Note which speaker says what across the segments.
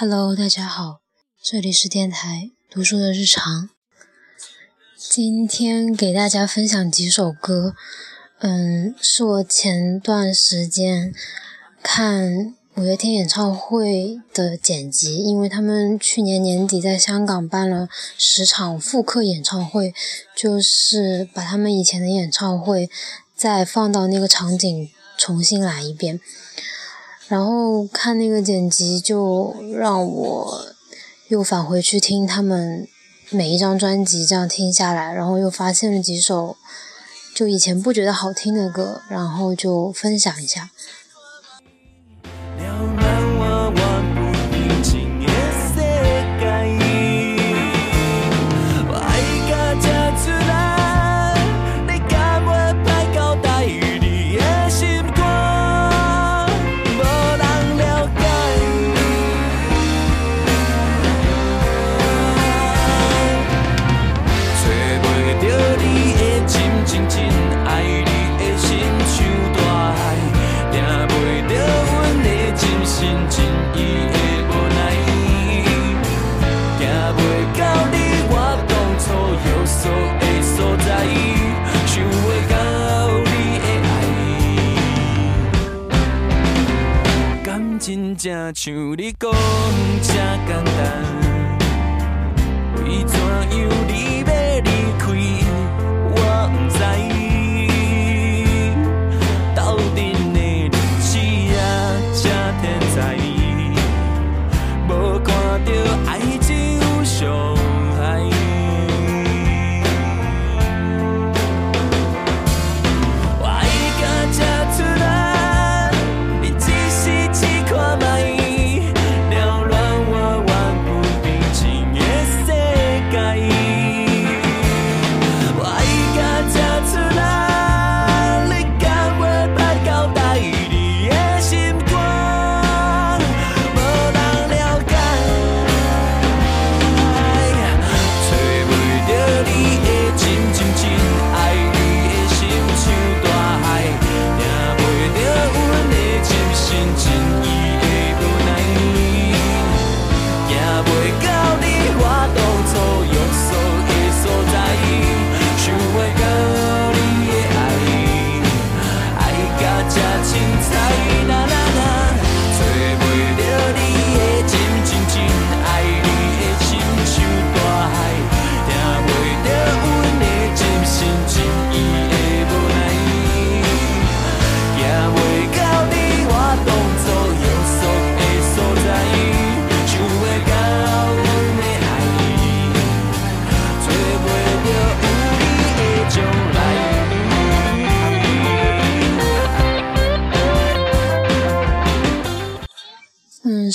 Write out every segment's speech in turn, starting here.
Speaker 1: Hello，大家好，这里是电台读书的日常。今天给大家分享几首歌，嗯，是我前段时间看五月天演唱会的剪辑，因为他们去年年底在香港办了十场复刻演唱会，就是把他们以前的演唱会再放到那个场景重新来一遍。然后看那个剪辑，就让我又返回去听他们每一张专辑，这样听下来，然后又发现了几首就以前不觉得好听的歌，然后就分享一下。
Speaker 2: 修理工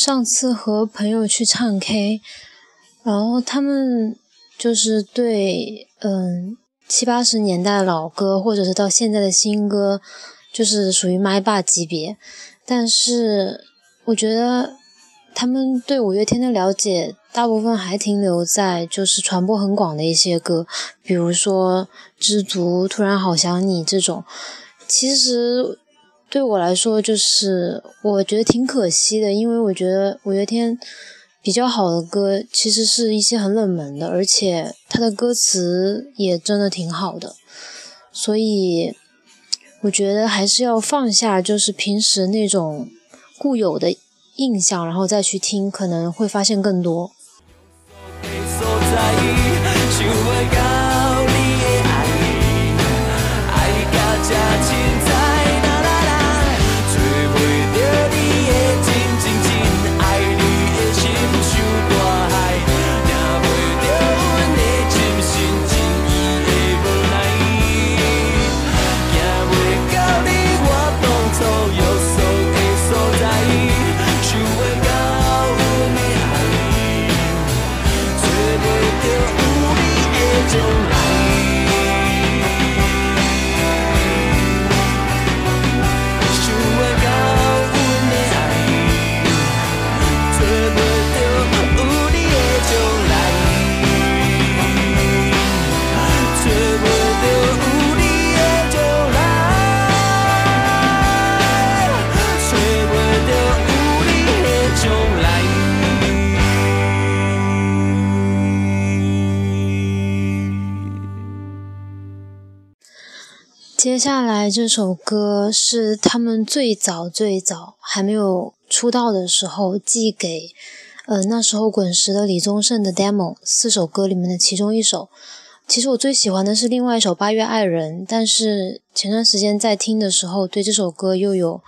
Speaker 2: 上次和朋友去唱 K，然后他们就是对嗯七八十年代老歌，或者是到现在的新歌，就是属于麦霸级别。但是我觉得他们对五月天的了解，大部分还停留在就是传播很广的一些歌，比如说《知足》《突然好想你》这种。其实。对我来说，就是我觉得挺可惜的，因为我觉得五月天比较好的歌，其实是一些很冷门的，而且他的歌词也真的挺好的，所以我觉得还是要放下，就是平时那种固有的印象，然后再去听，可能会发现更多。
Speaker 1: 接下来这首歌是他们最早最早还没有出道的时候寄给，呃那时候滚石的李宗盛的 demo 四首歌里面的其中一首。其实我最喜欢的是另外一首《八月爱人》，但是前段时间在听的时候，对这首歌又有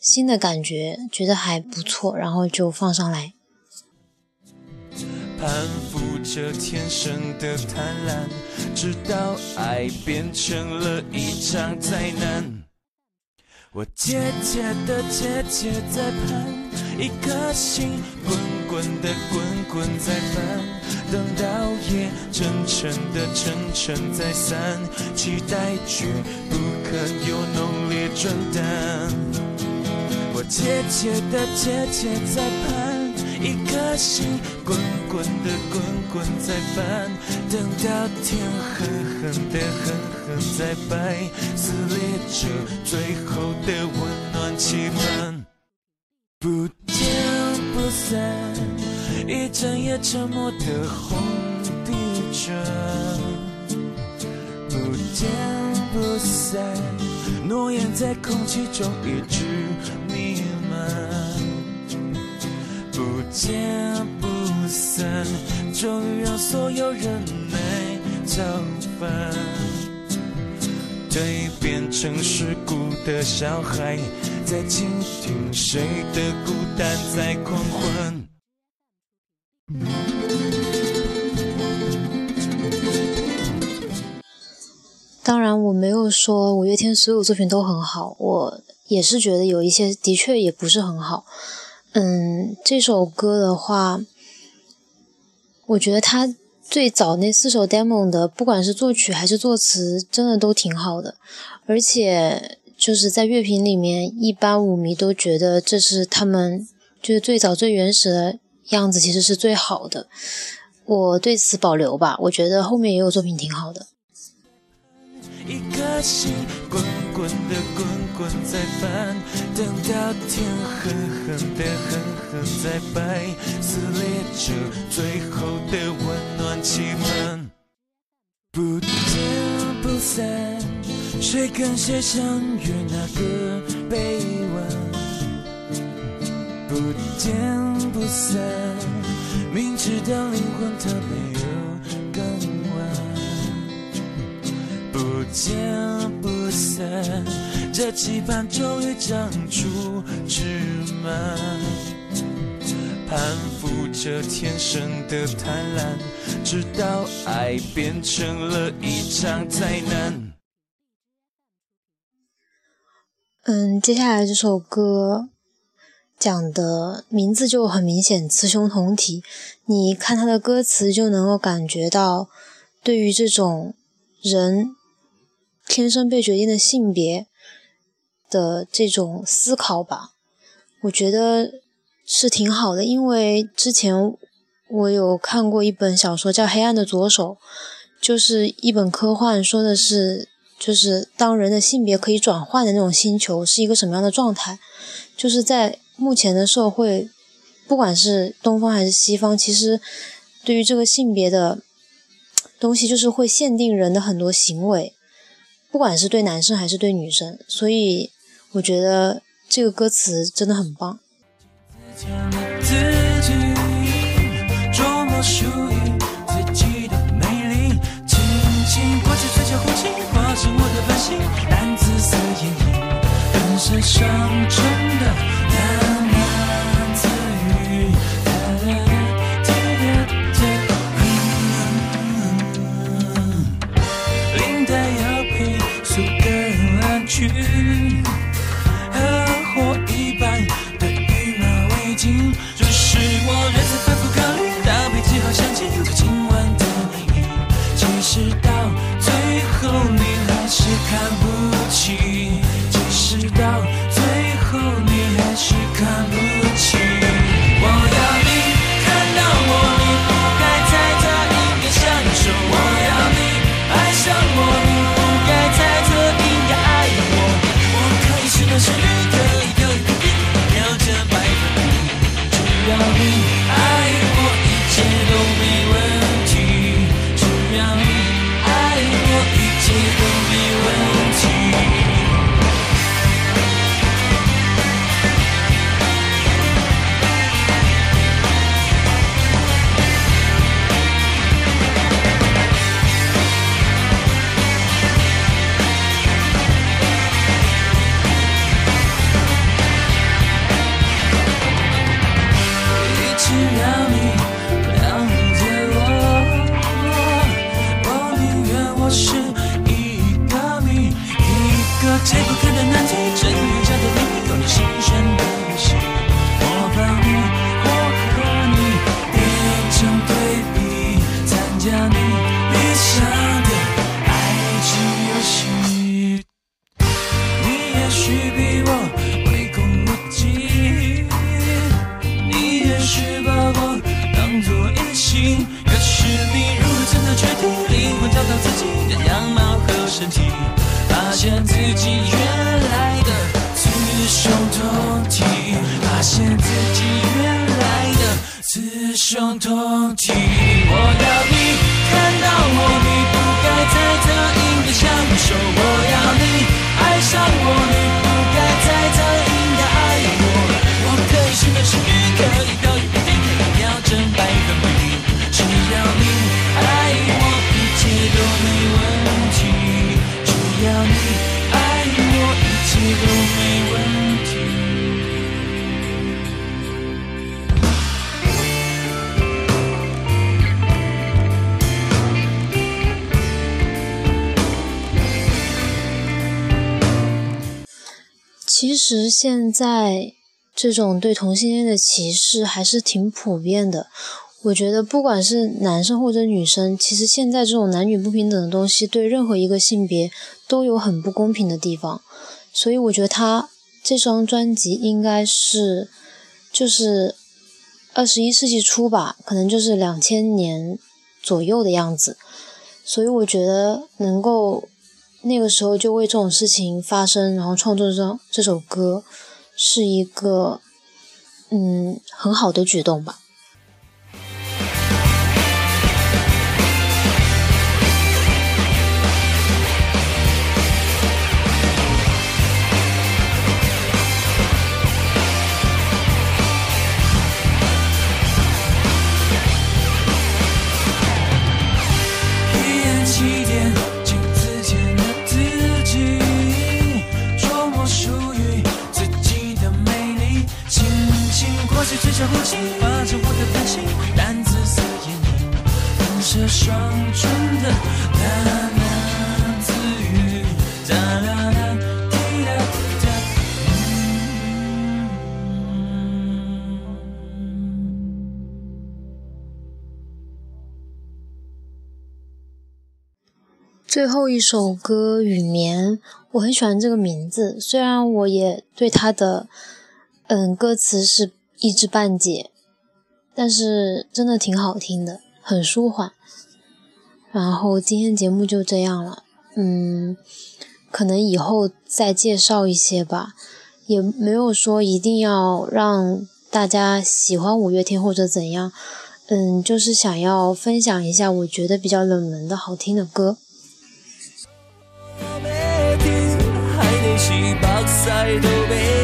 Speaker 1: 新的感觉，觉得还不错，然后就放上来。
Speaker 2: 攀附着天生的贪婪，直到爱变成了一场灾难。我节节的节节在盼，一颗心滚滚的滚滚在翻，等到夜沉沉的沉沉在散，期待却不可有浓烈转淡。我节节的节节在盼。一颗心滚滚的滚滚在翻，等到天狠狠的狠狠在白，撕裂着最后的温暖期盼。不见不散，一整夜沉默的红地毯。不见不散，诺言在空气中一直见不散，终于让所有人没造反。蜕变成世故的小孩，在倾听谁的孤单在狂欢。
Speaker 1: 当然，我没有说五月天所有作品都很好，我也是觉得有一些的确也不是很好。嗯，这首歌的话，我觉得他最早那四首 demo 的，不管是作曲还是作词，真的都挺好的。而且就是在乐评里面，一般舞迷都觉得这是他们就是最早最原始的样子，其实是最好的。我对此保留吧，我觉得后面也有作品挺好的。
Speaker 2: 一颗心滚滚的滚滚在翻，等到天狠狠的狠狠在白，撕裂着最后的温暖期盼。不见不散，谁跟谁相约那个臂弯？不见不散，见不散，这期盼终于长出枝蔓，攀附着天生的贪婪，直到爱变成了一场灾难。
Speaker 1: 嗯，接下来这首歌讲的名字就很明显，雌雄同体。你看它的歌词就能够感觉到，对于这种人。天生被决定的性别的这种思考吧，我觉得是挺好的。因为之前我有看过一本小说叫《黑暗的左手》，就是一本科幻，说的是就是当人的性别可以转换的那种星球是一个什么样的状态。就是在目前的社会，不管是东方还是西方，其实对于这个性别的东西，就是会限定人的很多行为。不管是对男生还是对女生，所以我觉得这个歌词真的很棒。
Speaker 2: 去和火一般的羽毛围巾，这是我认真反复考虑，搭配最好想起今晚的你，
Speaker 1: 其实
Speaker 2: 到最后你还是看不。是了都没问题只要你爱我一切都没问题
Speaker 1: 其实现在这种对同性恋的歧视还是挺普遍的。我觉得不管是男生或者女生，其实现在这种男女不平等的东西，对任何一个性别都有很不公平的地方。所以我觉得他这张专辑应该是，就是二十一世纪初吧，可能就是两千年左右的样子。所以我觉得能够那个时候就为这种事情发生，然后创作这这首歌，是一个嗯很好的举动吧。最后一首歌《雨眠》，我很喜欢这个名字，虽然我也对它的嗯歌词是一知半解，但是真的挺好听的，很舒缓。然后今天节目就这样了，嗯，可能以后再介绍一些吧，也没有说一定要让大家喜欢五月天或者怎样，嗯，就是想要分享一下我觉得比较冷门的好听的歌。
Speaker 2: 是白菜都被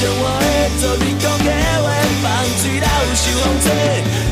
Speaker 2: 将我的做你讲的话放水流，受风吹。